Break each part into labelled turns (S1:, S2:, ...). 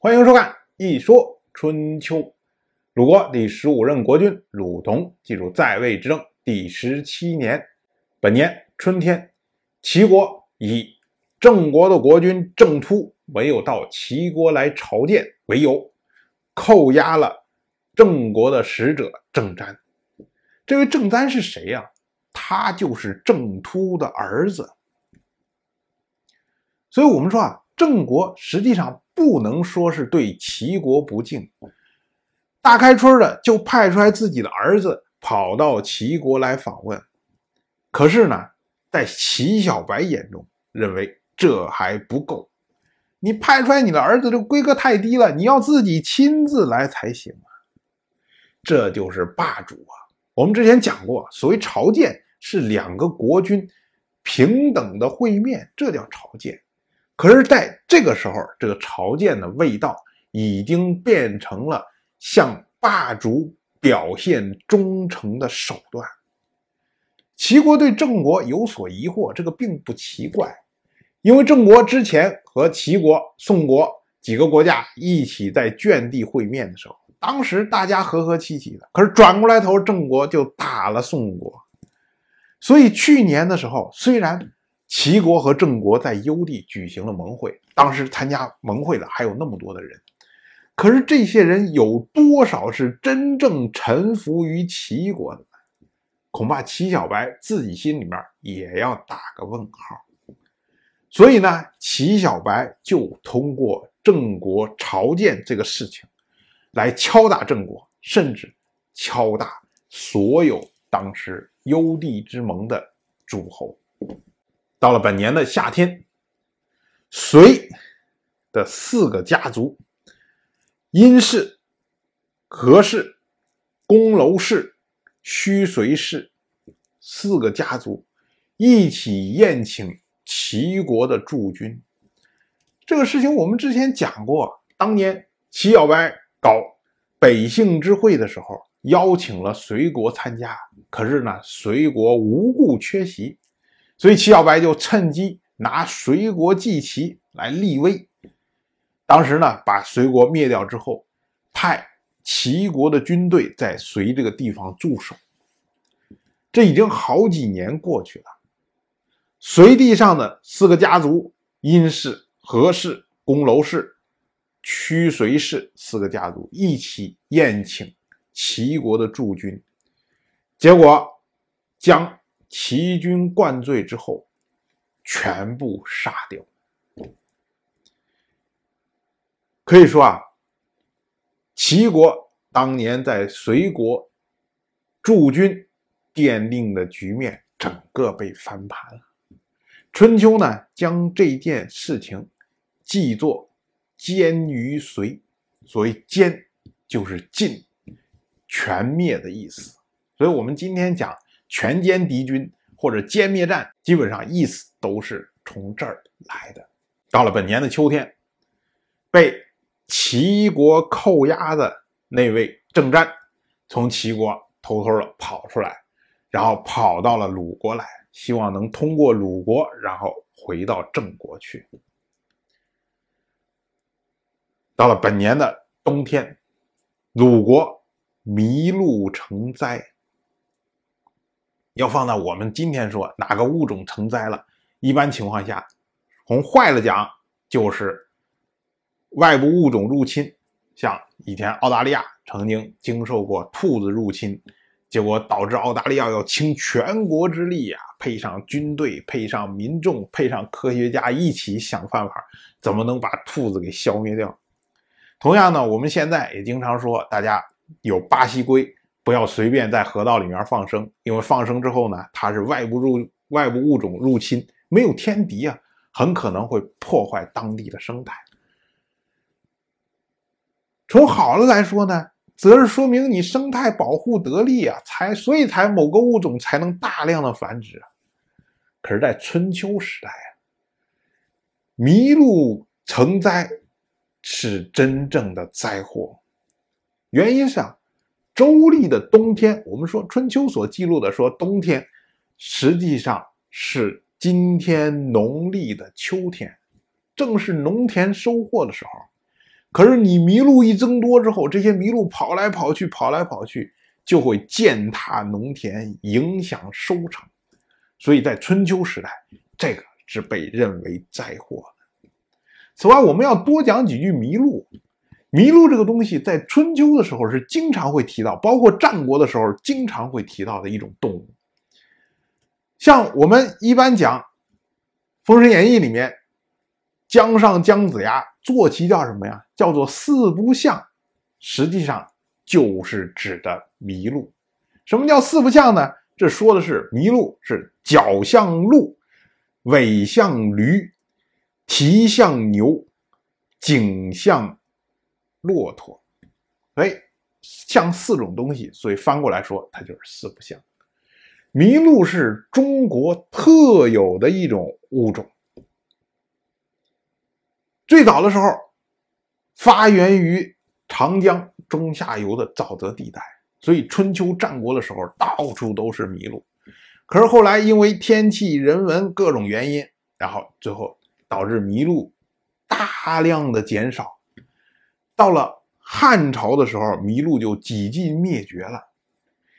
S1: 欢迎收看《一说春秋》。鲁国第十五任国君鲁同进入在位执政第十七年，本年春天，齐国以郑国的国君郑突没有到齐国来朝见为由，扣押了郑国的使者郑瞻。这位郑瞻是谁呀？他就是郑突的儿子。所以，我们说啊，郑国实际上不能说是对齐国不敬，大开春的就派出来自己的儿子跑到齐国来访问。可是呢，在齐小白眼中，认为这还不够，你派出来你的儿子，这规格太低了，你要自己亲自来才行啊！这就是霸主啊！我们之前讲过，所谓朝见是两个国君平等的会面，这叫朝见。可是，在这个时候，这个朝见的味道已经变成了向霸主表现忠诚的手段。齐国对郑国有所疑惑，这个并不奇怪，因为郑国之前和齐国、宋国几个国家一起在圈地会面的时候，当时大家和和气气的。可是转过来头，郑国就打了宋国，所以去年的时候，虽然。齐国和郑国在幽地举行了盟会，当时参加盟会的还有那么多的人，可是这些人有多少是真正臣服于齐国的？恐怕齐小白自己心里面也要打个问号。所以呢，齐小白就通过郑国朝见这个事情，来敲打郑国，甚至敲打所有当时幽地之盟的诸侯。到了本年的夏天，隋的四个家族——殷氏、何氏、公楼氏、胥随氏四个家族一起宴请齐国的驻军。这个事情我们之前讲过，当年齐小白搞北杏之会的时候，邀请了隋国参加，可是呢，隋国无故缺席。所以齐小白就趁机拿隋国祭旗来立威。当时呢，把隋国灭掉之后，派齐国的军队在隋这个地方驻守。这已经好几年过去了，隋地上的四个家族——殷氏、何氏、公楼氏、屈随氏四个家族一起宴请齐国的驻军，结果将。齐军灌醉之后，全部杀掉。可以说啊，齐国当年在隋国驻军奠定的局面，整个被翻盘了。春秋呢，将这件事情记作“歼于隋”，所谓“歼”就是尽、全灭的意思。所以，我们今天讲。全歼敌军或者歼灭战，基本上意思都是从这儿来的。到了本年的秋天，被齐国扣押的那位郑瞻，从齐国偷偷的跑出来，然后跑到了鲁国来，希望能通过鲁国，然后回到郑国去。到了本年的冬天，鲁国麋鹿成灾。要放到我们今天说，哪个物种成灾了？一般情况下，从坏了讲，就是外部物种入侵。像以前澳大利亚曾经经受过兔子入侵，结果导致澳大利亚要倾全国之力啊，配上军队，配上民众，配上科学家一起想办法，怎么能把兔子给消灭掉？同样呢，我们现在也经常说，大家有巴西龟。不要随便在河道里面放生，因为放生之后呢，它是外部入外部物种入侵，没有天敌啊，很可能会破坏当地的生态。从好了来说呢，则是说明你生态保护得力啊，才所以才某个物种才能大量的繁殖。可是，在春秋时代啊，麋鹿成灾是真正的灾祸，原因是啊。周历的冬天，我们说春秋所记录的说冬天，实际上是今天农历的秋天，正是农田收获的时候。可是你麋鹿一增多之后，这些麋鹿跑来跑去，跑来跑去，就会践踏农田，影响收成。所以在春秋时代，这个是被认为灾祸的。此外，我们要多讲几句麋鹿。麋鹿这个东西，在春秋的时候是经常会提到，包括战国的时候经常会提到的一种动物。像我们一般讲《封神演义》里面，姜尚姜子牙坐骑叫什么呀？叫做四不像，实际上就是指的麋鹿。什么叫四不像呢？这说的是麋鹿是脚像鹿，尾像驴，蹄像牛，颈像。骆驼，哎，像四种东西，所以翻过来说，它就是四不像。麋鹿是中国特有的一种物种，最早的时候发源于长江中下游的沼泽地带，所以春秋战国的时候到处都是麋鹿。可是后来因为天气、人文各种原因，然后最后导致麋鹿大量的减少。到了汉朝的时候，麋鹿就几近灭绝了。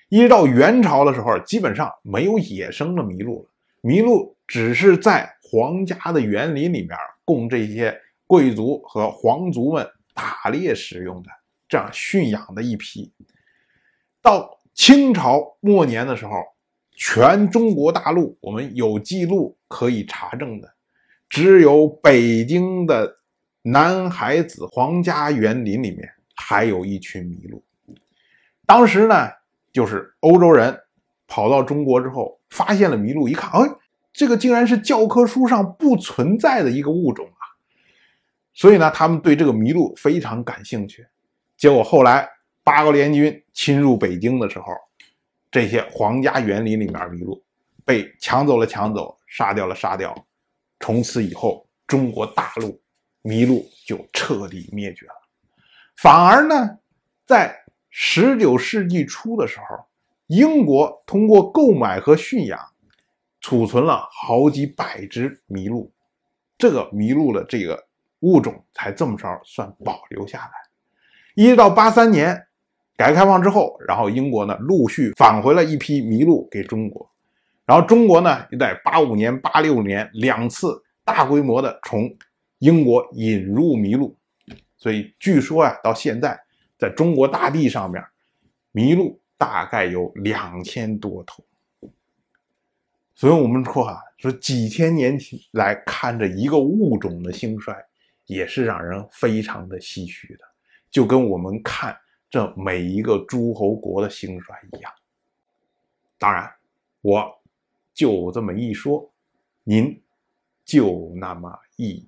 S1: 一直到元朝的时候，基本上没有野生的麋鹿了。麋鹿只是在皇家的园林里面供这些贵族和皇族们打猎使用的，这样驯养的一批。到清朝末年的时候，全中国大陆我们有记录可以查证的，只有北京的。南海子皇家园林里面还有一群麋鹿。当时呢，就是欧洲人跑到中国之后，发现了麋鹿，一看，哎，这个竟然是教科书上不存在的一个物种啊！所以呢，他们对这个麋鹿非常感兴趣。结果后来八国联军侵入北京的时候，这些皇家园林里面麋鹿被抢走了，抢走，杀掉了，杀掉。从此以后，中国大陆。麋鹿就彻底灭绝了。反而呢，在十九世纪初的时候，英国通过购买和驯养，储存了好几百只麋鹿，这个麋鹿的这个物种才这么着算保留下来。一直到八三年改革开放之后，然后英国呢陆续返回了一批麋鹿给中国，然后中国呢又在八五年、八六年两次大规模的从英国引入麋鹿，所以据说呀，到现在在中国大地上面，麋鹿大概有两千多头。所以我们说啊，说几千年来看着一个物种的兴衰，也是让人非常的唏嘘的，就跟我们看这每一个诸侯国的兴衰一样。当然，我就这么一说，您就那么一。